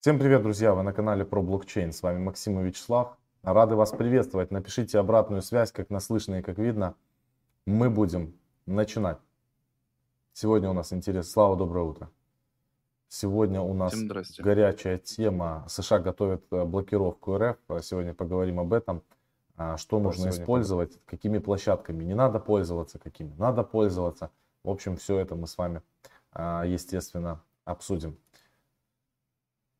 Всем привет, друзья! Вы на канале про блокчейн. С вами Максим и Вячеслав. Рады вас приветствовать. Напишите обратную связь, как наслышно и как видно. Мы будем начинать. Сегодня у нас интерес. Слава, доброе утро. Сегодня у нас горячая тема. США готовят э, блокировку РФ. Сегодня поговорим об этом. А, что нужно использовать, какими площадками не надо пользоваться, какими надо пользоваться. В общем, все это мы с вами, а, естественно, обсудим.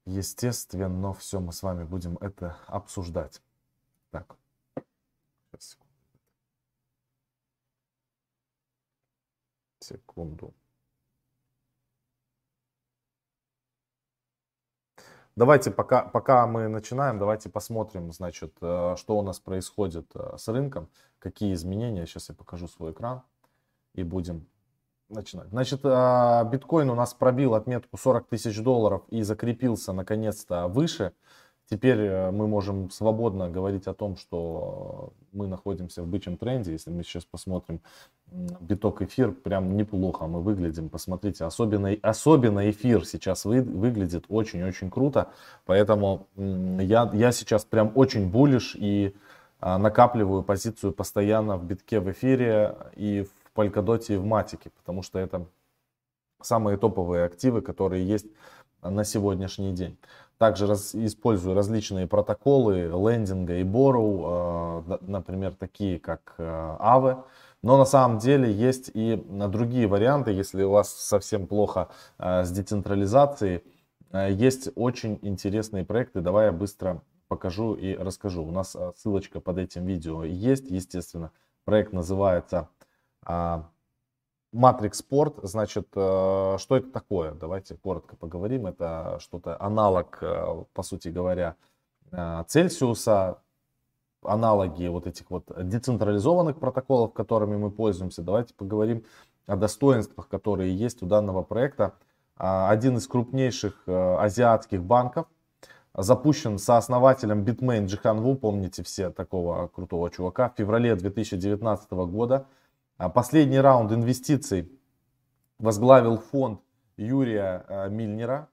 Естественно, все мы с вами будем это обсуждать. Так. Сейчас, секунду. Секунду. Давайте, пока, пока мы начинаем, давайте посмотрим, значит, э, что у нас происходит э, с рынком, какие изменения. Сейчас я покажу свой экран и будем начинать. Значит, а, биткоин у нас пробил отметку 40 тысяч долларов и закрепился наконец-то выше. Теперь э, мы можем свободно говорить о том, что мы находимся в бычьем тренде. Если мы сейчас посмотрим биток эфир, прям неплохо мы выглядим. Посмотрите, особенно, особенно эфир сейчас вы, выглядит очень-очень круто. Поэтому я, я сейчас прям очень булишь и а, накапливаю позицию постоянно в битке в эфире и в Polkadot и в Матике, потому что это самые топовые активы, которые есть на сегодняшний день. Также раз, использую различные протоколы лендинга и Borrow, э, например, такие как э, Aave. Но на самом деле есть и другие варианты, если у вас совсем плохо э, с децентрализацией. Э, есть очень интересные проекты. Давай я быстро покажу и расскажу. У нас э, ссылочка под этим видео есть, естественно. Проект называется а, Sport, значит, э, что это такое? Давайте коротко поговорим. Это что-то аналог, э, по сути говоря, э, Цельсиуса, аналоги вот этих вот децентрализованных протоколов, которыми мы пользуемся. Давайте поговорим о достоинствах, которые есть у данного проекта. А, один из крупнейших азиатских банков, запущен сооснователем Bitmain Джихан Ву, помните все такого крутого чувака, в феврале 2019 года. А последний раунд инвестиций возглавил фонд Юрия э, Мильнера.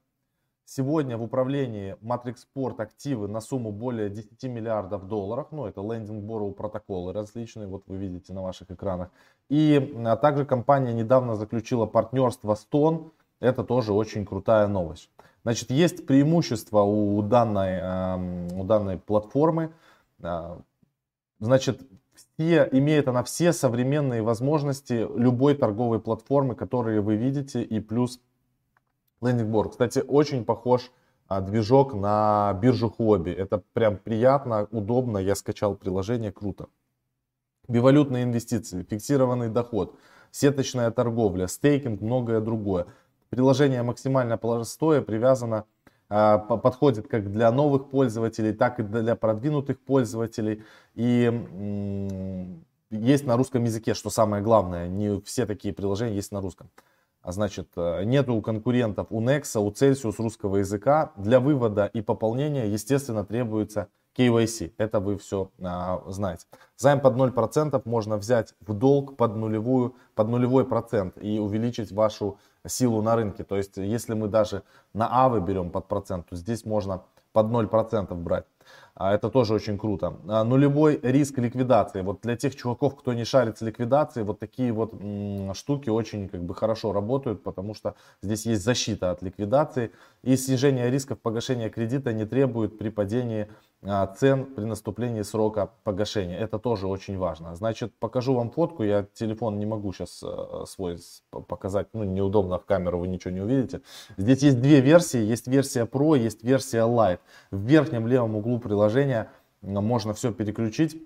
Сегодня в управлении Matrix активы на сумму более 10 миллиардов долларов. Ну, это лендинг борроу протоколы различные, вот вы видите на ваших экранах. И а также компания недавно заключила партнерство с Тон. Это тоже очень крутая новость. Значит, есть преимущество у данной, эм, у данной платформы. Э, значит, все, имеет она все современные возможности любой торговой платформы, которые вы видите, и плюс лендингборд. Кстати, очень похож а, движок на биржу Huobi. Это прям приятно, удобно. Я скачал приложение, круто. Бивалютные инвестиции, фиксированный доход, сеточная торговля, стейкинг, многое другое. Приложение максимально простое, привязано а, подходит как для новых пользователей, так и для продвинутых пользователей. И есть на русском языке, что самое главное. Не все такие приложения есть на русском. А значит, э, нету конкурентов у Nexa, у Celsius русского языка. Для вывода и пополнения, естественно, требуется KYC. Это вы все а, знаете. Займ под 0% можно взять в долг под, нулевую, под нулевой процент и увеличить вашу силу на рынке. То есть, если мы даже на АВы берем под процент, то здесь можно под 0% брать. А, это тоже очень круто. А, нулевой риск ликвидации. Вот для тех чуваков, кто не шарит с ликвидацией, вот такие вот штуки очень как бы хорошо работают, потому что здесь есть защита от ликвидации. И снижение рисков погашения кредита не требует при падении цен при наступлении срока погашения. Это тоже очень важно. Значит, покажу вам фотку. Я телефон не могу сейчас э, свой показать. Ну, неудобно в камеру, вы ничего не увидите. Здесь есть две версии. Есть версия Pro, есть версия Lite. В верхнем левом углу приложения можно все переключить.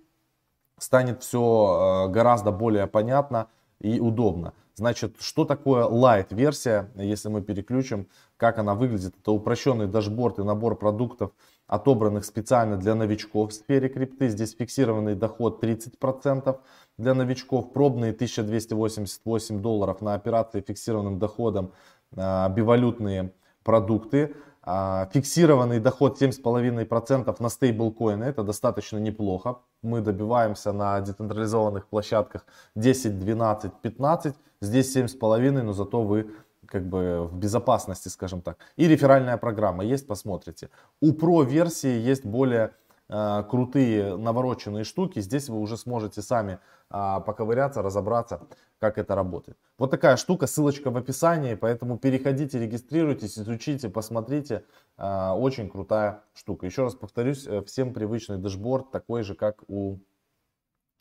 Станет все э, гораздо более понятно и удобно. Значит, что такое Lite версия, если мы переключим, как она выглядит? Это упрощенный дашборд и набор продуктов, отобранных специально для новичков в сфере крипты. Здесь фиксированный доход 30% для новичков, пробные 1288 долларов на операции фиксированным доходом, а, бивалютные продукты. А, фиксированный доход 7,5% на стейблкоины, это достаточно неплохо. Мы добиваемся на децентрализованных площадках 10, 12, 15. Здесь 7,5, но зато вы как бы в безопасности, скажем так. И реферальная программа есть, посмотрите. У Pro версии есть более э, крутые навороченные штуки. Здесь вы уже сможете сами э, поковыряться, разобраться, как это работает. Вот такая штука, ссылочка в описании, поэтому переходите, регистрируйтесь, изучите, посмотрите. Э, очень крутая штука. Еще раз повторюсь, э, всем привычный дэшборд, такой же, как у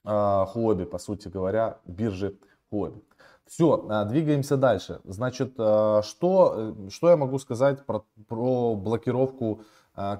э, Huobi, по сути говоря, биржи Huobi. Все, а, двигаемся дальше. Значит, а, что, э, что я могу сказать про, про блокировку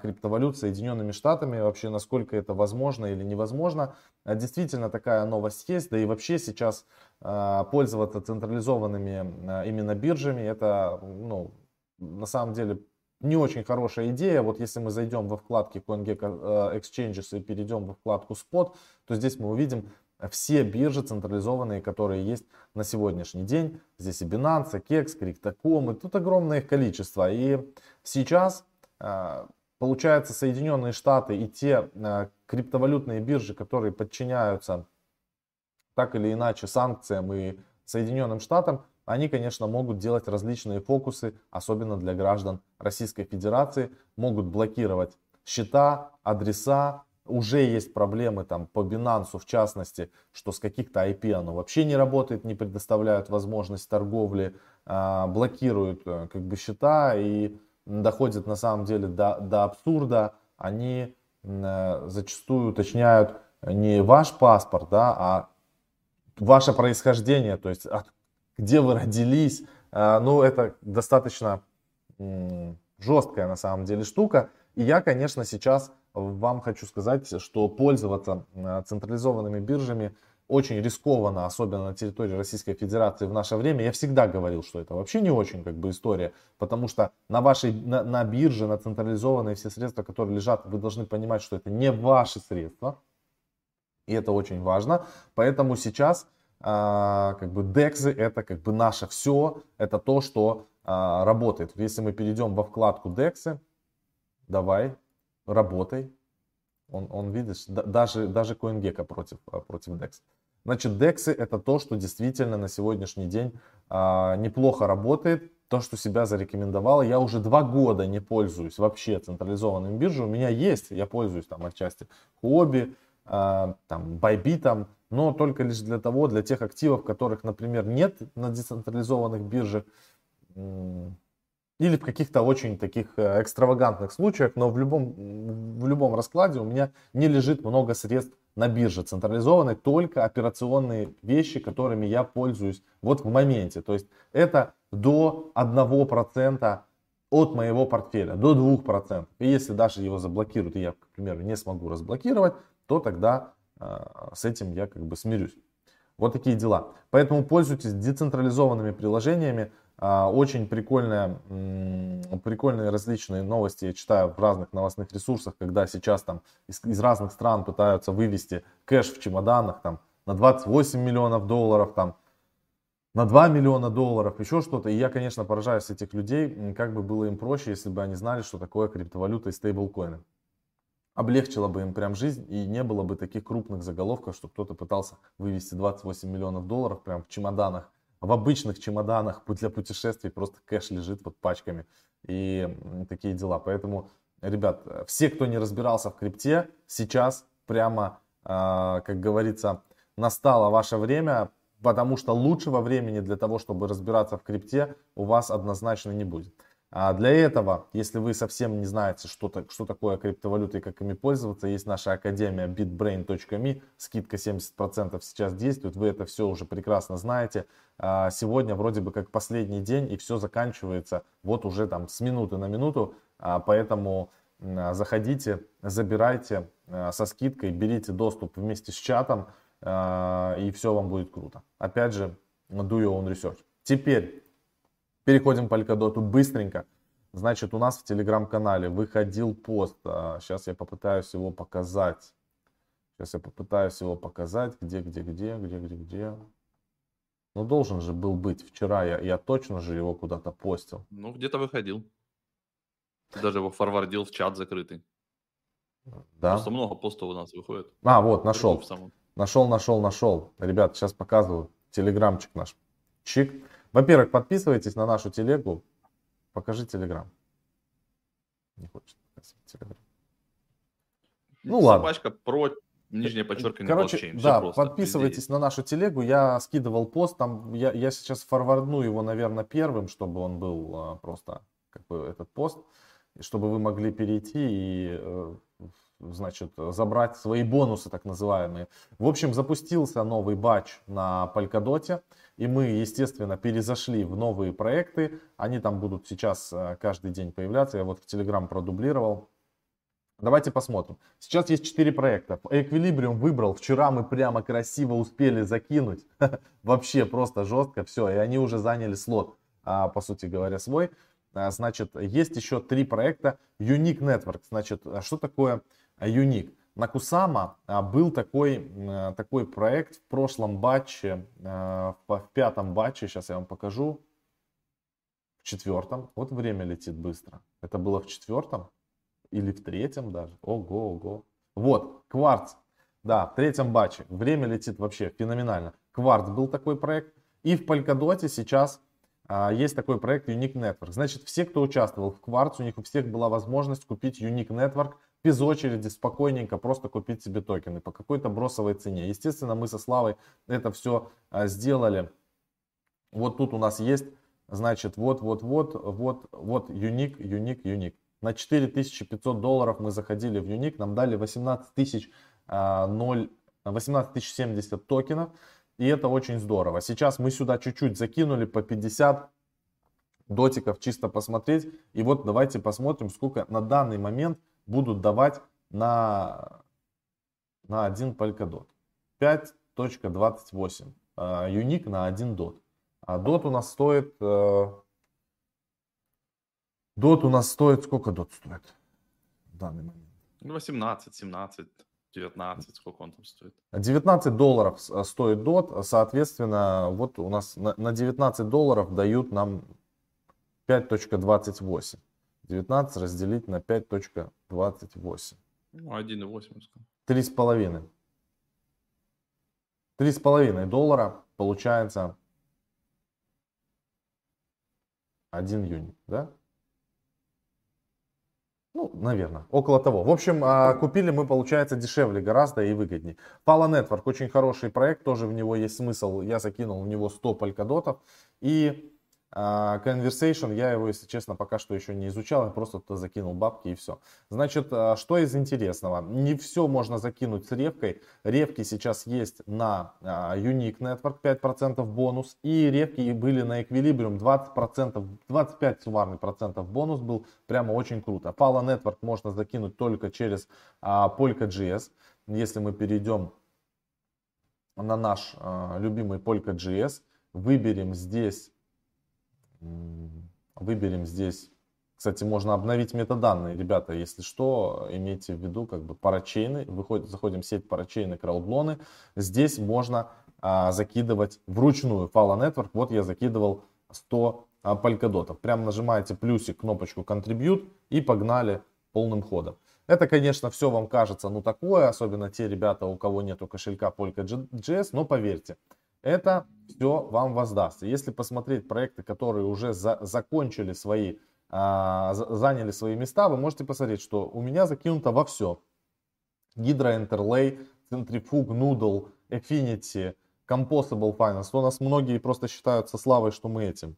криптовалют Соединенными Штатами, вообще насколько это возможно или невозможно. Действительно такая новость есть, да и вообще сейчас пользоваться централизованными именно биржами, это ну, на самом деле не очень хорошая идея. Вот если мы зайдем во вкладки CoinGecko Exchanges и перейдем во вкладку Spot, то здесь мы увидим все биржи централизованные, которые есть на сегодняшний день. Здесь и Binance, и Kex, Crypto.com, и тут огромное их количество. И сейчас, а, получается, Соединенные Штаты и те а, криптовалютные биржи, которые подчиняются так или иначе санкциям и Соединенным Штатам, они, конечно, могут делать различные фокусы, особенно для граждан Российской Федерации, могут блокировать счета, адреса, уже есть проблемы там по Binance в частности, что с каких-то IP оно вообще не работает, не предоставляют возможность торговли, а, блокируют э, как бы счета и доходит на самом деле до, до абсурда. Они э, зачастую уточняют не ваш паспорт, да, а ваше происхождение, то есть от, где вы родились. А, ну, это достаточно жесткая на самом деле штука. И я, конечно, сейчас вам хочу сказать, что пользоваться э, централизованными биржами очень рискованно, особенно на территории Российской Федерации в наше время. Я всегда говорил, что это вообще не очень как бы история, потому что на вашей на, на бирже, на централизованные все средства, которые лежат, вы должны понимать, что это не ваши средства, и это очень важно. Поэтому сейчас а, как бы DEX это как бы наше все, это то, что а, работает. Если мы перейдем во вкладку DEX, давай работай. Он, он видишь, даже, даже CoinGecko против, а, против DEX. Значит, DEX это то, что действительно на сегодняшний день а, неплохо работает, то, что себя зарекомендовало. Я уже два года не пользуюсь вообще централизованным биржей. У меня есть, я пользуюсь там отчасти Huobi, а, там Bybit, но только лишь для того, для тех активов, которых, например, нет на децентрализованных биржах или в каких-то очень таких э, экстравагантных случаях, но в любом, в любом раскладе у меня не лежит много средств на бирже централизованной, только операционные вещи, которыми я пользуюсь вот в моменте. То есть это до 1% от моего портфеля, до 2%. И если даже его заблокируют, и я, к примеру, не смогу разблокировать, то тогда э, с этим я как бы смирюсь. Вот такие дела. Поэтому пользуйтесь децентрализованными приложениями. А, очень прикольные, прикольные различные новости я читаю в разных новостных ресурсах, когда сейчас там из, из разных стран пытаются вывести кэш в чемоданах там на 28 миллионов долларов, там на 2 миллиона долларов, еще что-то. И я, конечно, поражаюсь этих людей, как бы было им проще, если бы они знали, что такое криптовалюта и стейблкоины. Облегчило бы им прям жизнь и не было бы таких крупных заголовков, что кто-то пытался вывести 28 миллионов долларов прям в чемоданах в обычных чемоданах для путешествий просто кэш лежит вот пачками и такие дела. Поэтому, ребят, все, кто не разбирался в крипте, сейчас прямо, а, как говорится, настало ваше время, потому что лучшего времени для того, чтобы разбираться в крипте, у вас однозначно не будет. А для этого, если вы совсем не знаете, что, что такое криптовалюта и как ими пользоваться, есть наша академия bitbrain.me, скидка 70% сейчас действует, вы это все уже прекрасно знаете. А сегодня вроде бы как последний день и все заканчивается вот уже там с минуты на минуту, а поэтому заходите, забирайте со скидкой, берите доступ вместе с чатом и все вам будет круто. Опять же, do your own research. Теперь Переходим к Polkadot быстренько. Значит, у нас в телеграм-канале выходил пост. Сейчас а, я попытаюсь его показать. Сейчас я попытаюсь его показать. Где, где, где, где, где, где. Ну, должен же был быть. Вчера я, я точно же его куда-то постил. Ну, где-то выходил. даже его форвардил в чат закрытый. Да. Просто много постов у нас выходит. А, вот, нашел. Нашел, нашел, нашел. Ребят, сейчас показываю. Телеграмчик наш. Чик. Во-первых, подписывайтесь на нашу телегу. Покажи телеграм. Не хочет показывать телеграм. Ну ладно. Собачка про нижнее подчеркивание Короче, блокчейн. да, просто, подписывайтесь на нашу телегу. Я скидывал пост, там я, я сейчас форвардну его, наверное, первым, чтобы он был а, просто как бы этот пост, чтобы вы могли перейти и э, значит, забрать свои бонусы, так называемые. В общем, запустился новый батч на Polkadot, и мы, естественно, перезашли в новые проекты. Они там будут сейчас э, каждый день появляться. Я вот в Telegram продублировал. Давайте посмотрим. Сейчас есть 4 проекта. Equilibrium выбрал. Вчера мы прямо красиво успели закинуть. Вообще просто жестко. Все, и они уже заняли слот, а, по сути говоря, свой. А, значит, есть еще три проекта. Unique Network. Значит, а что такое Unique? На Кусама был такой, такой проект в прошлом батче, в пятом батче, сейчас я вам покажу, в четвертом. Вот время летит быстро. Это было в четвертом или в третьем даже. Ого, ого. Вот, кварц. Да, в третьем батче. Время летит вообще феноменально. Кварц был такой проект. И в Polkadot сейчас есть такой проект Unique Network. Значит, все, кто участвовал в Quartz, у них у всех была возможность купить Unique Network без очереди, спокойненько, просто купить себе токены по какой-то бросовой цене. Естественно, мы со Славой это все а, сделали. Вот тут у нас есть, значит, вот, вот, вот, вот, вот, Unique, Unique, Unique. На 4500 долларов мы заходили в Unique, нам дали 18 тысяч 0, 18 тысяч 70 токенов. И это очень здорово. Сейчас мы сюда чуть-чуть закинули по 50 дотиков чисто посмотреть. И вот давайте посмотрим, сколько на данный момент будут давать на, на один Polkadot. 5.28. Юник на 1 дот. А дот у нас стоит... Дот у нас стоит... Сколько дот стоит в данный момент? 18, 17. 19, сколько он там стоит? 19 долларов э, стоит DOT, соответственно, вот у нас на 19 долларов дают нам 5.28. 19 разделить на 5.28. Ну, 1,8. Три с половиной. Три с половиной доллара получается 1 юнит, да? Ну, наверное, около того. В общем, а, купили мы, получается, дешевле гораздо и выгоднее. Pala Network очень хороший проект, тоже в него есть смысл. Я закинул в него 100 полькодотов. И Conversation, я его, если честно, пока что еще не изучал, я просто туда закинул бабки и все. Значит, а, что из интересного? Не все можно закинуть с ревкой. Ревки сейчас есть на а, Unique Network 5% бонус. И ревки были на Equilibrium 20%, 25 суммарный процентов бонус был. Прямо очень круто. Pala Network можно закинуть только через Polka.js. Если мы перейдем на наш любимый Polka.js, выберем здесь Выберем здесь. Кстати, можно обновить метаданные, ребята, если что, имейте в виду, как бы парачейны, выходит, заходим в сеть парачейны, краудлоны, здесь можно а, закидывать вручную Fala Network, вот я закидывал 100 а, полькодотов, прям нажимаете плюсик, кнопочку Contribute и погнали полным ходом. Это, конечно, все вам кажется, ну такое, особенно те ребята, у кого нету кошелька Polka.js, но поверьте, это все вам воздастся. Если посмотреть проекты, которые уже за, закончили свои, а, заняли свои места, вы можете посмотреть, что у меня закинуто во все. Hydra Interlay, Centrifuge, Noodle, Affinity, Composable Finance. У нас многие просто считают со славой, что мы этим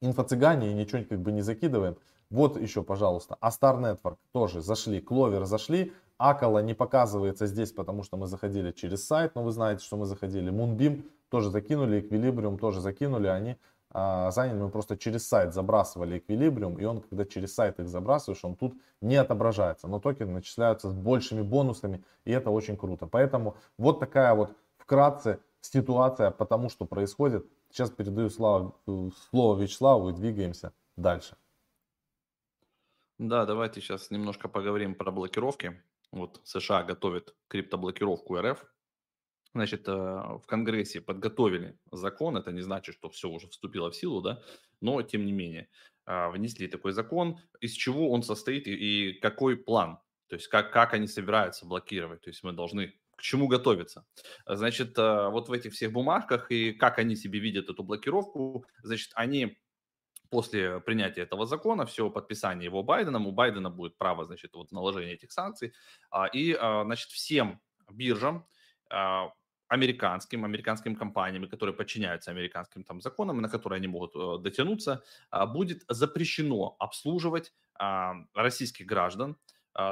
инфо-цыгане и ничего как бы не закидываем. Вот еще, пожалуйста, Astar Network тоже зашли, Clover зашли, Акала не показывается здесь, потому что мы заходили через сайт, но вы знаете, что мы заходили. Moonbeam тоже закинули, Equilibrium тоже закинули, они а, заняли, мы просто через сайт забрасывали Equilibrium, и он, когда через сайт их забрасываешь, он тут не отображается, но токены начисляются с большими бонусами, и это очень круто. Поэтому вот такая вот вкратце ситуация по тому, что происходит. Сейчас передаю слово, слово Вячеславу и двигаемся дальше. Да, давайте сейчас немножко поговорим про блокировки. Вот США готовит криптоблокировку РФ. Значит, э, в Конгрессе подготовили закон, это не значит, что все уже вступило в силу, да, но тем не менее а, внесли такой закон, из чего он состоит и, какой план, то есть как, как они собираются блокировать, то есть мы должны к чему готовиться. Значит, вот в этих всех бумажках и как они себе видят эту блокировку, значит, они после принятия этого закона, все подписание его Байденом, у Байдена будет право, значит, вот наложения этих санкций, а, и, а, значит, всем биржам, а, американским, американским компаниями, которые подчиняются американским там законам, на которые они могут э, дотянуться, будет запрещено обслуживать российских граждан,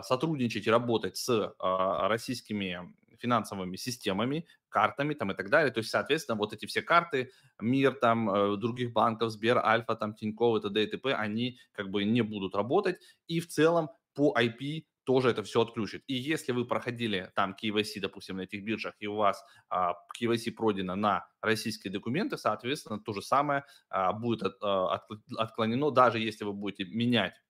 сотрудничать и работать с российскими финансовыми системами, картами там и так далее. То есть, соответственно, вот эти все карты, МИР, там, э, других банков, Сбер, Альфа, там, Тинькофф и т.д. и т.п., они как бы не будут работать. И в целом по IP тоже это все отключит. И если вы проходили там KYC, допустим, на этих биржах, и у вас а, KYC пройдено на российские документы, соответственно, то же самое а, будет от, а, от, отклонено, даже если вы будете менять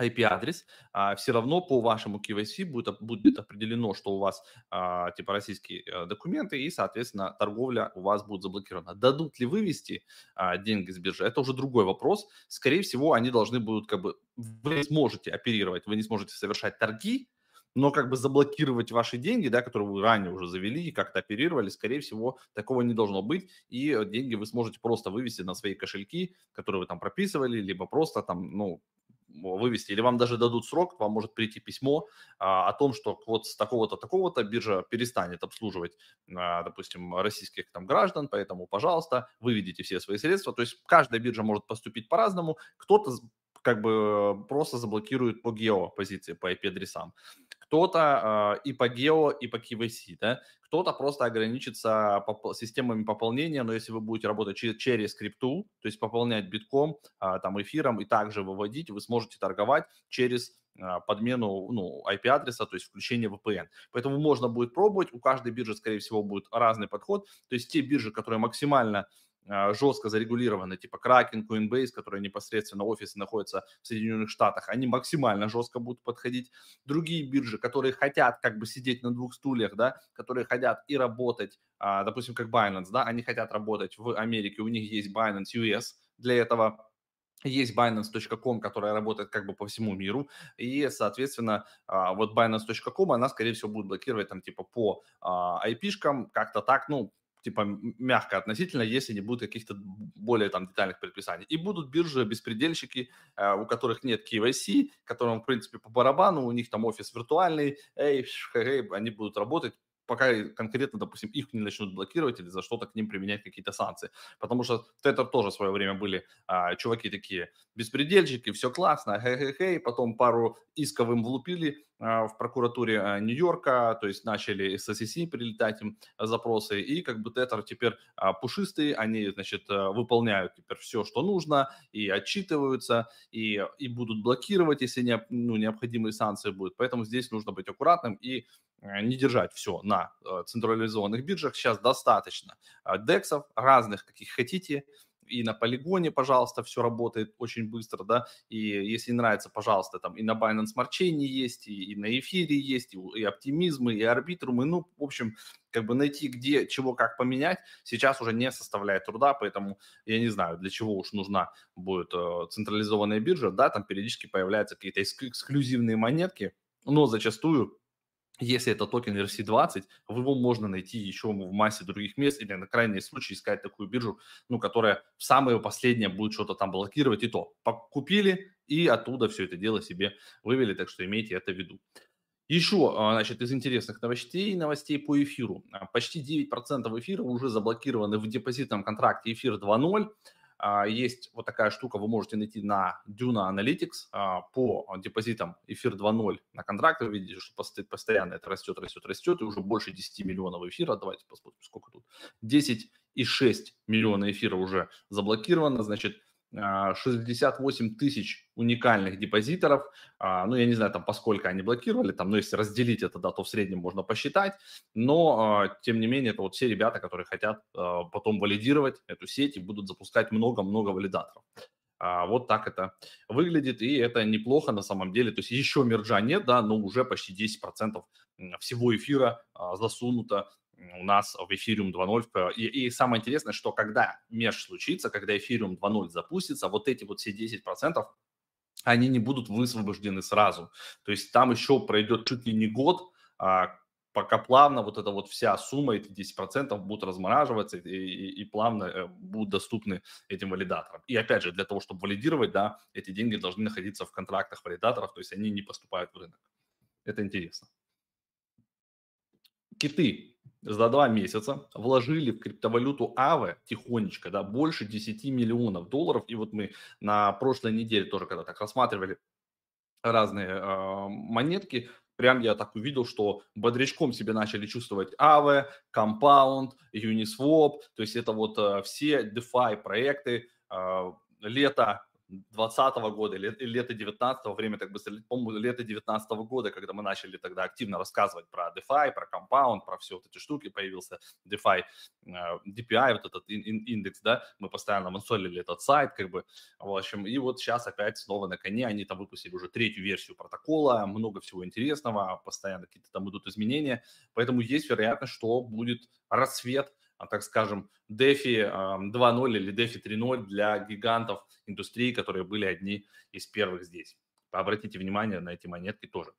IP-адрес, а, все равно по вашему KYC будет, будет определено, что у вас а, типа российские а, документы, и, соответственно, торговля у вас будет заблокирована. Дадут ли вывести а, деньги с биржи, это уже другой вопрос. Скорее всего, они должны будут как бы... Вы не сможете оперировать, вы не сможете совершать торги, но как бы заблокировать ваши деньги, да, которые вы ранее уже завели и как-то оперировали, скорее всего, такого не должно быть, и деньги вы сможете просто вывести на свои кошельки, которые вы там прописывали, либо просто там, ну, вывести, или вам даже дадут срок, вам может прийти письмо а, о том, что вот с такого-то, такого-то биржа перестанет обслуживать, а, допустим, российских там граждан, поэтому, пожалуйста, выведите все свои средства. То есть каждая биржа может поступить по-разному. Кто-то как бы просто заблокирует по гео позиции, по IP-адресам. Кто-то э, и по гео, и по KYC, да? Кто-то просто ограничится поп- системами пополнения, но если вы будете работать через, через крипту, то есть пополнять битком, э, там эфиром и также выводить, вы сможете торговать через подмену ну, IP-адреса, то есть включение VPN. Поэтому можно будет пробовать, у каждой биржи, скорее всего, будет разный подход. То есть те биржи, которые максимально а, жестко зарегулированы, типа Kraken, Coinbase, которые непосредственно офисы находятся в Соединенных Штатах, они максимально жестко будут подходить. Другие биржи, которые хотят как бы сидеть на двух стульях, да, которые хотят и работать, а, допустим, как Binance, да, они хотят работать в Америке, у них есть Binance US для этого, есть Binance.com, которая работает как бы по всему миру, и, соответственно, а, вот Binance.com, она, скорее всего, будет блокировать там типа по IP-шкам, как-то так, ну, типа мягко относительно, если не будет каких-то более там детальных предписаний. И будут биржи-беспредельщики, э, у которых нет KYC, которым, в принципе, по барабану, у них там офис виртуальный, эй, эй, они будут работать пока конкретно, допустим, их не начнут блокировать или за что-то к ним применять какие-то санкции. Потому что это тоже в свое время были а, чуваки такие беспредельщики, все классно, хе-хе-хе, потом пару исков им влупили в прокуратуре а, Нью-Йорка, то есть начали с SEC прилетать им запросы, и как бы Тетер теперь а, пушистые, они, значит, а, выполняют теперь все, что нужно, и отчитываются, и, и будут блокировать, если не, ну, необходимые санкции будут. Поэтому здесь нужно быть аккуратным и не держать все на централизованных биржах. Сейчас достаточно дексов разных, каких хотите, и на полигоне, пожалуйста, все работает очень быстро, да, и если нравится, пожалуйста, там и на Binance Smart Chain есть, и, и на эфире есть, и, и оптимизмы, и арбитрумы, ну, в общем, как бы найти, где, чего, как поменять, сейчас уже не составляет труда, поэтому я не знаю, для чего уж нужна будет э, централизованная биржа, да, там периодически появляются какие-то эксклюзивные монетки, но зачастую если это токен RC20, его можно найти еще в массе других мест или на крайний случай искать такую биржу, ну, которая в самое последнее будет что-то там блокировать. И то купили и оттуда все это дело себе вывели, так что имейте это в виду. Еще, а, значит, из интересных новостей, новостей по эфиру. Почти 9% эфира уже заблокированы в депозитном контракте эфир 2.0. А, есть вот такая штука, вы можете найти на Duna Analytics а, по депозитам эфир 2.0 на контракты. Вы видите, что постоянно это растет, растет, растет, и уже больше 10 миллионов эфира. Давайте посмотрим, сколько тут. 10,6 миллиона эфира уже заблокировано, значит, 68 а, тысяч уникальных депозиторов. А, ну, я не знаю, там, поскольку они блокировали, там, ну, если разделить это, да, то в среднем можно посчитать. Но, а, тем не менее, это вот все ребята, которые хотят потом валидировать эту сеть и будут запускать много-много валидаторов. Вот так это выглядит, и это неплохо на самом деле. То есть еще мерджа нет, да, но уже почти 10% всего эфира засунуто у нас в Ethereum 2.0. И, и самое интересное, что когда меж случится, когда Ethereum 2.0 запустится, вот эти вот все 10%, они не будут высвобождены сразу. То есть там еще пройдет чуть ли не год, а, пока плавно вот эта вот вся сумма, эти 10% будут размораживаться и, и, и плавно э, будут доступны этим валидаторам. И опять же, для того, чтобы валидировать, да, эти деньги должны находиться в контрактах валидаторов, то есть они не поступают в рынок. Это интересно. Киты за два месяца вложили в криптовалюту АВЕ тихонечко, да, больше 10 миллионов долларов. И вот мы на прошлой неделе тоже, когда так рассматривали разные э, монетки, прям я так увидел, что бодрячком себе начали чувствовать Aave, Compound, Uniswap, то есть это вот э, все DeFi проекты, э, лето 2020 года или лето 19 время так быстро, по-моему, лето 19 года, когда мы начали тогда активно рассказывать про DeFi, про Compound, про все вот эти штуки, появился DeFi, э, DPI, вот этот индекс, да, мы постоянно мансолили этот сайт, как бы, в общем, и вот сейчас опять снова на коне, они там выпустили уже третью версию протокола, много всего интересного, постоянно какие-то там идут изменения, поэтому есть вероятность, что будет рассвет так скажем, DeFi 2.0 или DeFi 3.0 для гигантов индустрии, которые были одни из первых здесь. Обратите внимание на эти монетки тоже.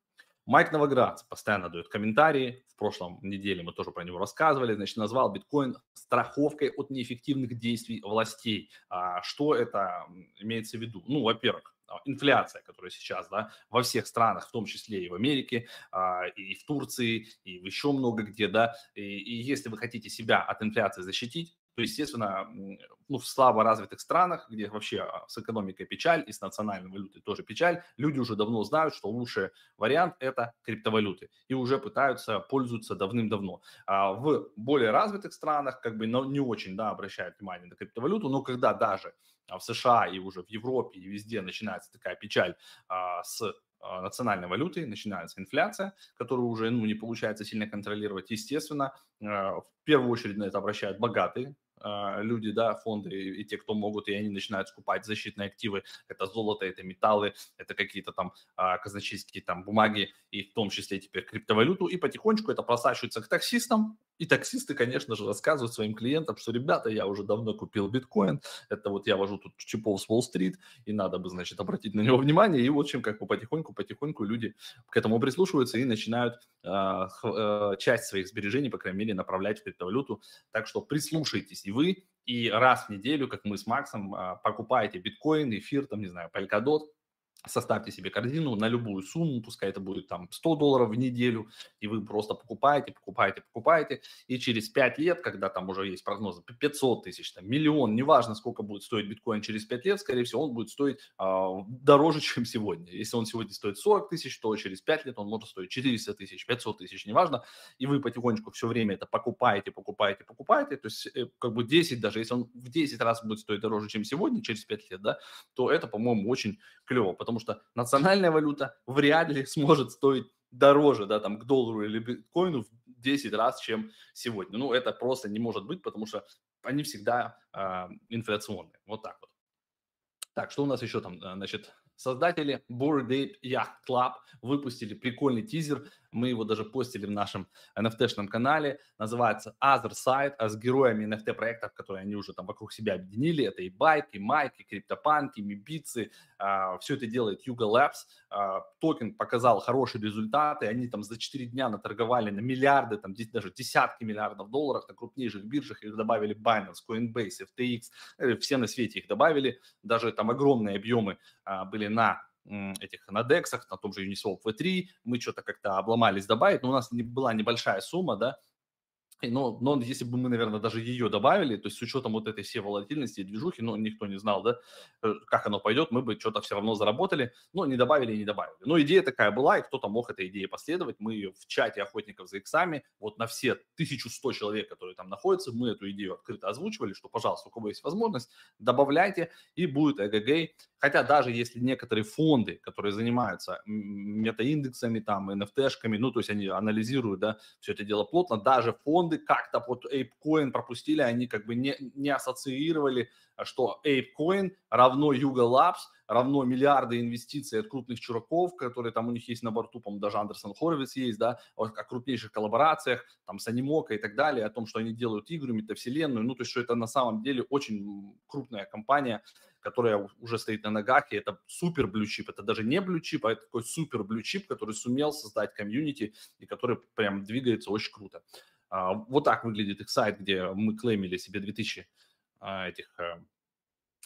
Майк Новоградц постоянно дает комментарии. В прошлом неделе мы тоже про него рассказывали. Значит, назвал биткоин страховкой от неэффективных действий властей. А что это имеется в виду? Ну, во-первых, а, инфляция, которая сейчас да, во всех странах, в том числе и в Америке, а, и в Турции, и еще много где, да, и, и если вы хотите себя от инфляции защитить, то, естественно, ну, в слабо развитых странах, где вообще а, с экономикой печаль и с национальной валютой тоже печаль, люди уже давно знают, что лучший вариант – это криптовалюты. И уже пытаются, пользуются давным-давно. А в более развитых странах как бы не очень да, обращают внимание на криптовалюту, но когда даже а, в США и уже в Европе и везде начинается такая печаль а, с национальной валютой, начинается инфляция, которую уже ну, не получается сильно контролировать. Естественно, в первую очередь на это обращают богатые а, люди, да, фонды и, те, кто могут, и они начинают скупать защитные активы. Это золото, это металлы, это какие-то там а, казначейские там бумаги, и в том числе теперь криптовалюту. И потихонечку это просачивается к таксистам. И таксисты, конечно же, рассказывают своим клиентам, что, ребята, я уже давно купил биткоин, это вот я вожу тут чипов с Уолл-стрит, и надо бы, значит, обратить на него внимание. И вот чем как бы потихоньку-потихоньку люди к этому прислушиваются и начинают э, часть своих сбережений, по крайней мере, направлять в криптовалюту. Так что прислушайтесь и вы, и раз в неделю, как мы с Максом, а, покупаете биткоин, эфир, там, не знаю, Polkadot, составьте себе корзину на любую сумму, пускай это будет там 100 долларов в неделю, и вы просто покупаете, покупаете, покупаете, и через 5 лет, когда там уже есть прогнозы 500 тысяч, там, миллион, неважно, сколько будет стоить биткоин через 5 лет, скорее всего, он будет стоить э, дороже, чем сегодня. Если он сегодня стоит 40 тысяч, то через 5 лет он может стоить 400 тысяч, 500 тысяч, неважно, и вы потихонечку все время это покупаете, покупаете, покупаете, то есть э, как бы 10, даже если он в 10 раз будет стоить дороже, чем сегодня, через 5 лет, да, то это, по-моему, очень клево, потому что национальная валюта вряд ли сможет стоить дороже, да, там, к доллару или биткоину в 10 раз, чем сегодня. Ну, это просто не может быть, потому что они всегда э, инфляционные. Вот так вот. Так, что у нас еще там, значит, создатели Bored Ape Yacht Club выпустили прикольный тизер мы его даже постили в нашем NFT-шном канале. Называется Other Side, а с героями NFT-проектов, которые они уже там вокруг себя объединили. Это и Байк, и Майк, и Криптопанк, и Мибицы. А, все это делает Yuga Labs. А, токен показал хорошие результаты. Они там за 4 дня наторговали на миллиарды, там даже десятки миллиардов долларов на крупнейших биржах. Их добавили Binance, Coinbase, FTX. Э, все на свете их добавили. Даже там огромные объемы а, были на этих на дексах, на том же Uniswap V3, мы что-то как-то обломались добавить, но у нас не, была небольшая сумма, да, но, но если бы мы, наверное, даже ее добавили, то есть с учетом вот этой всей волатильности и движухи, ну, никто не знал, да, э, как оно пойдет, мы бы что-то все равно заработали, но не добавили и не добавили. Но идея такая была, и кто-то мог этой идее последовать. Мы ее в чате охотников за иксами, вот на все 1100 человек, которые там находятся, мы эту идею открыто озвучивали, что, пожалуйста, у кого есть возможность, добавляйте, и будет эгэгэй. Хотя даже если некоторые фонды, которые занимаются метаиндексами, там, NFT-шками, ну, то есть они анализируют, да, все это дело плотно, даже фонды фонды как-то вот ApeCoin пропустили, они как бы не, не ассоциировали, что ApeCoin равно Yuga Labs, равно миллиарды инвестиций от крупных чураков, которые там у них есть на борту, по-моему, даже Андерсон Хоровиц есть, да, о, о крупнейших коллаборациях, там, с Анимока и так далее, о том, что они делают игры, метавселенную, ну, то есть, что это на самом деле очень крупная компания, которая уже стоит на ногах, и это супер блючип, это даже не блючип, а это такой супер блючип, который сумел создать комьюнити и который прям двигается очень круто. А, вот так выглядит их сайт, где мы клеймили себе 2000 а, этих э,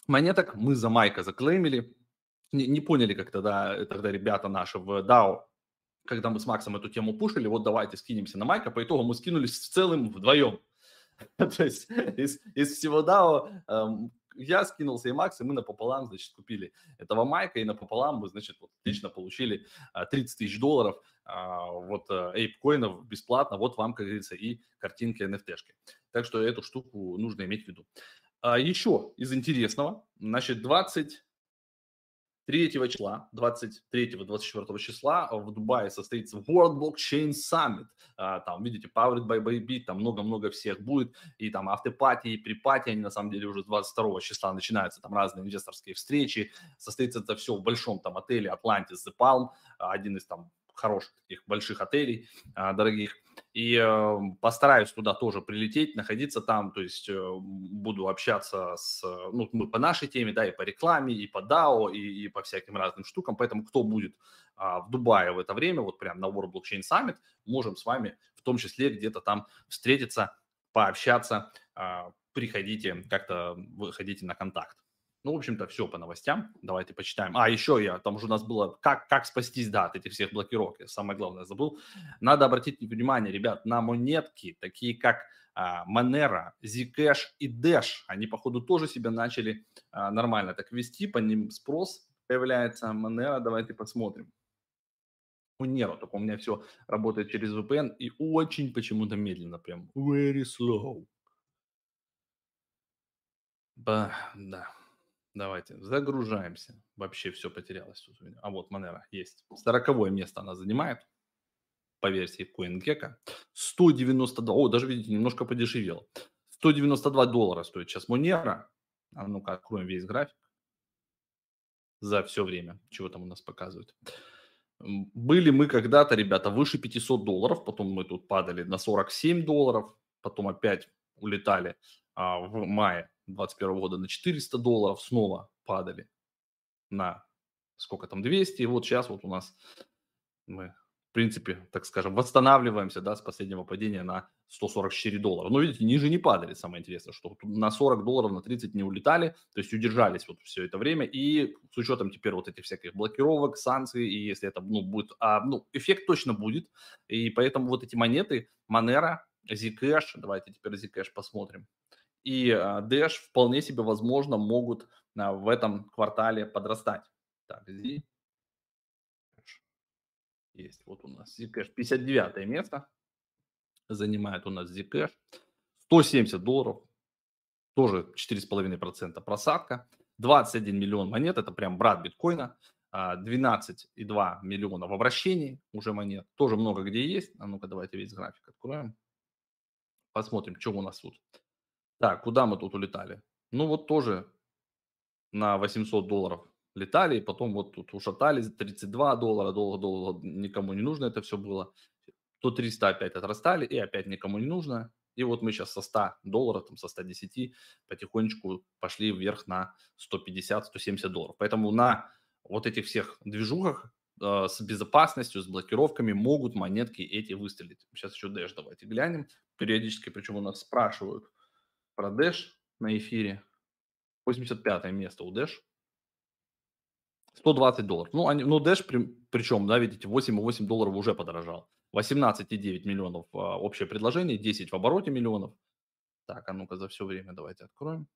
монеток, мы за Майка заклеймили, не, не поняли, как тогда, тогда ребята наши в DAO, когда мы с Максом эту тему пушили, вот давайте скинемся на Майка, по итогу мы скинулись в целом вдвоем. То есть из, из всего DAO эм, я скинулся и Макс, и мы напополам, значит, купили этого Майка, и напополам мы, значит, вот, отлично получили 30 тысяч долларов а, вот эйпкоинов бесплатно, вот вам, как говорится, и картинки NFT-шки. Так что эту штуку нужно иметь в виду. А еще из интересного, значит, 20 3 числа, 23-24 числа в Дубае состоится World Blockchain Summit. А, там, видите, Powered by Bybit, там много-много всех будет. И там автопати, и припати, они на самом деле уже 22 числа начинаются. Там разные инвесторские встречи. Состоится это все в большом там отеле Atlantis The Palm, один из там хороших таких больших отелей, а, дорогих. И э, постараюсь туда тоже прилететь, находиться там, то есть э, буду общаться с, ну, мы по нашей теме, да, и по рекламе, и по DAO, и, и по всяким разным штукам. Поэтому кто будет а, в Дубае в это время, вот прям на World Blockchain Summit, можем с вами в том числе где-то там встретиться, пообщаться, а, приходите, как-то выходите на контакт. Ну, в общем-то, все по новостям. Давайте почитаем. А, еще я, там уже у нас было, как, как спастись, да, от этих всех блокировок. Я самое главное забыл. Надо обратить внимание, ребят, на монетки, такие как а, Monero, Zcash и Dash. Они, походу, тоже себя начали а, нормально так вести, по ним спрос появляется. Monero, давайте посмотрим. Monero, только у меня все работает через VPN и очень почему-то медленно, прям very slow. Ба, да. Давайте, загружаемся. Вообще все потерялось тут у меня. А вот Монера есть. Сороковое место она занимает по версии CoinGecko. 192, о, даже, видите, немножко подешевел. 192 доллара стоит сейчас Монера. А ну-ка, откроем весь график за все время. Чего там у нас показывают. Были мы когда-то, ребята, выше 500 долларов, потом мы тут падали на 47 долларов, потом опять улетали а, в мае 2021 года на 400 долларов, снова падали на сколько там, 200, и вот сейчас вот у нас мы, в принципе, так скажем, восстанавливаемся, да, с последнего падения на 144 доллара. Но, видите, ниже не падали, самое интересное, что на 40 долларов, на 30 не улетали, то есть удержались вот все это время, и с учетом теперь вот этих всяких блокировок, санкций, и если это, ну, будет, а, ну, эффект точно будет, и поэтому вот эти монеты, Monero, Zcash, давайте теперь Zcash посмотрим, и а, Dash вполне себе возможно могут а, в этом квартале подрастать. Так, Zcash. Есть вот у нас Zcash. 59 место занимает у нас Zcash. 170 долларов. Тоже 4,5% просадка. 21 миллион монет. Это прям брат биткоина. 12,2 а, миллиона в обращении уже монет. Тоже много где есть. А ну-ка давайте весь график откроем. Посмотрим, что у нас тут. Так, куда мы тут улетали? Ну вот тоже на 800 долларов летали, и потом вот тут ушатались, 32 доллара, долго, долго никому не нужно это все было. То 300 опять отрастали, и опять никому не нужно. И вот мы сейчас со 100 долларов, там, со 110 потихонечку пошли вверх на 150-170 долларов. Поэтому на вот этих всех движухах э, с безопасностью, с блокировками могут монетки эти выстрелить. Сейчас еще Dash давайте глянем. Периодически, причем у нас спрашивают, про Dash на эфире. 85 место у Dash. 120 долларов. Ну, они, ну Dash, при, причем, да, видите, 8,8 долларов уже подорожал. 18,9 миллионов а, общее предложение, 10 в обороте миллионов. Так, а ну-ка за все время давайте откроем.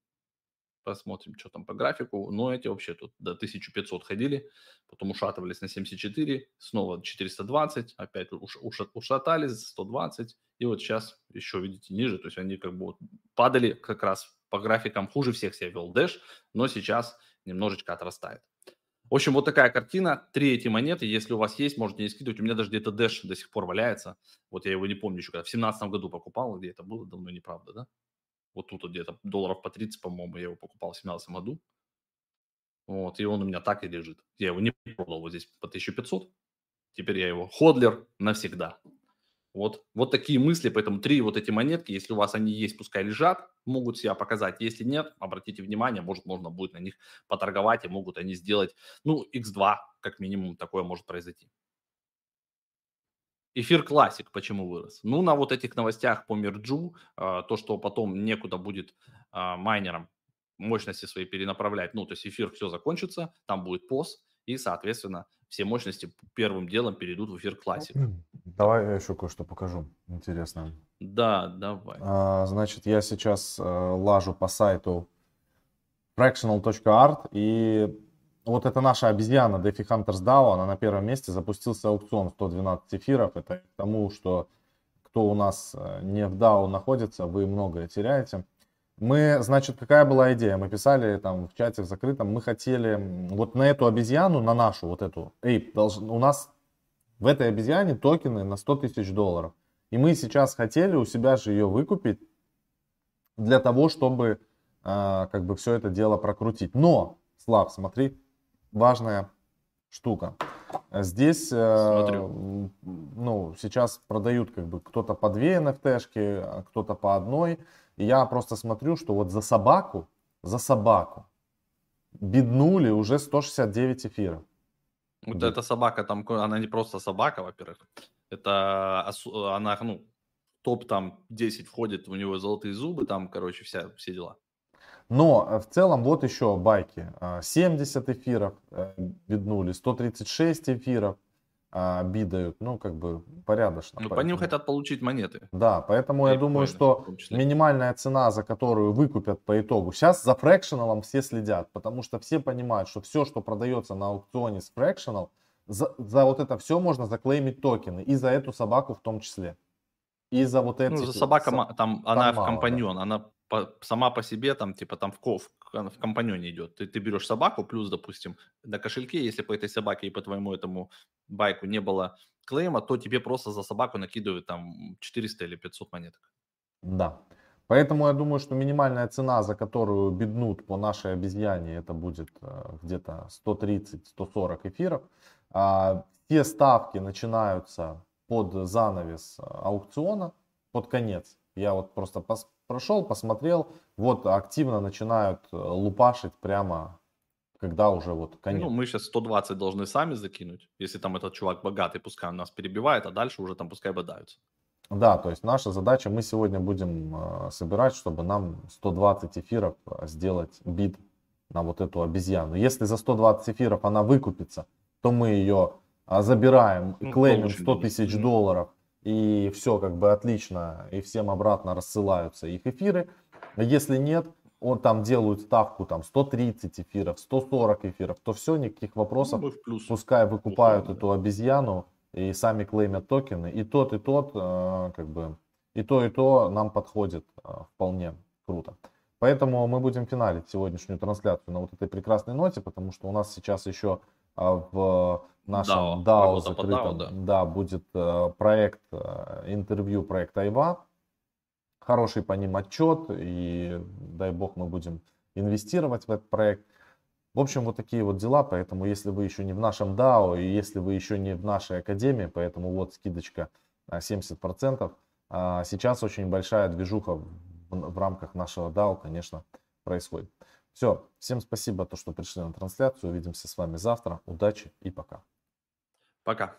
Посмотрим, что там по графику. Но эти вообще тут до 1500 ходили, потом ушатывались на 74, снова 420, опять уш, уш, ушатались 120, и вот сейчас еще, видите, ниже, то есть они как бы падали как раз по графикам, хуже всех себя вел Dash, но сейчас немножечко отрастает. В общем, вот такая картина. Три эти монеты, если у вас есть, можете не скидывать. У меня даже где-то Dash до сих пор валяется. Вот я его не помню еще, когда в семнадцатом году покупал, где это было, давно неправда, да? Вот тут вот где-то долларов по 30, по-моему, я его покупал в 2017 году. Вот, и он у меня так и лежит. Я его не продал вот здесь по 1500. Теперь я его ходлер навсегда. Вот, вот такие мысли, поэтому три вот эти монетки, если у вас они есть, пускай лежат, могут себя показать. Если нет, обратите внимание, может, можно будет на них поторговать, и могут они сделать, ну, x2, как минимум, такое может произойти. Эфир классик почему вырос? Ну, на вот этих новостях по мерджу, а, то, что потом некуда будет а, майнерам мощности свои перенаправлять. Ну, то есть эфир все закончится, там будет пост, и, соответственно, все мощности первым делом перейдут в эфир классик. Давай я еще кое-что покажу интересное. Да, давай. А, значит, я сейчас э, лажу по сайту fractional.art и вот это наша обезьяна DeFi Hunters DAO, она на первом месте, запустился аукцион 112 эфиров. Это к тому, что кто у нас э, не в DAO находится, вы многое теряете. Мы, значит, какая была идея? Мы писали там в чате в закрытом, мы хотели вот на эту обезьяну, на нашу вот эту, эй, должен, у нас в этой обезьяне токены на 100 тысяч долларов. И мы сейчас хотели у себя же ее выкупить для того, чтобы э, как бы все это дело прокрутить. Но, Слав, смотри, важная штука. Здесь, э, ну, сейчас продают как бы кто-то по две NFT-шки, а кто-то по одной. И я просто смотрю, что вот за собаку, за собаку беднули уже 169 эфиров. Вот эта собака там, она не просто собака, во-первых. Это она, ну, топ там 10 входит, у него золотые зубы, там, короче, вся, все дела. Но э, в целом вот еще байки. 70 а, эфиров э, биднули, 136 эфиров бидают, ну, как бы порядочно. Ну, по ним хотят получить монеты. Да, поэтому и я думаю, что минимальная цена, за которую выкупят по итогу, сейчас за фракшеналом все следят, потому что все понимают, что все, что продается на аукционе с фракшенал, за, за вот это все можно заклеймить токены, и за эту собаку в том числе. И за вот эти... Ну, за собака, там, там она мало, в компаньон, да. она по, сама по себе там, типа, там в, ков, в компаньоне идет. Ты, ты берешь собаку, плюс, допустим, на кошельке, если по этой собаке и по твоему этому байку не было клейма, то тебе просто за собаку накидывают там 400 или 500 монеток. Да. Поэтому я думаю, что минимальная цена, за которую беднут по нашей обезьяне, это будет э, где-то 130-140 эфиров. А, все ставки начинаются под занавес э, аукциона, под конец. Я вот просто прошел, посмотрел, вот активно начинают э, лупашить прямо, когда уже вот конец. Ну, мы сейчас 120 должны сами закинуть, если там этот чувак богатый, пускай он нас перебивает, а дальше уже там пускай бодаются. Да, то есть наша задача, мы сегодня будем э, собирать, чтобы нам 120 эфиров э, сделать бит на вот эту обезьяну. Если за 120 эфиров она выкупится, то мы ее забираем и ну, клеймим 100 тысяч долларов и все как бы отлично, и всем обратно рассылаются их эфиры. Если нет, он там делают ставку там 130 эфиров, 140 эфиров, то все, никаких вопросов. Ну, плюс. Пускай выкупают Условно, эту обезьяну и сами клеймят токены. И тот, и тот, э, как бы, и то, и то нам подходит э, вполне круто. Поэтому мы будем финалить сегодняшнюю трансляцию на вот этой прекрасной ноте, потому что у нас сейчас еще в нашем DAO, DAO закрытом, DAO, да. да, будет э, проект, э, интервью проект Айва. Хороший по ним отчет, и дай бог мы будем инвестировать в этот проект. В общем, вот такие вот дела, поэтому если вы еще не в нашем DAO, и если вы еще не в нашей академии, поэтому вот скидочка 70%. А сейчас очень большая движуха в рамках нашего DAO, конечно, происходит. Все, всем спасибо, то, что пришли на трансляцию. Увидимся с вами завтра. Удачи и пока. Пока.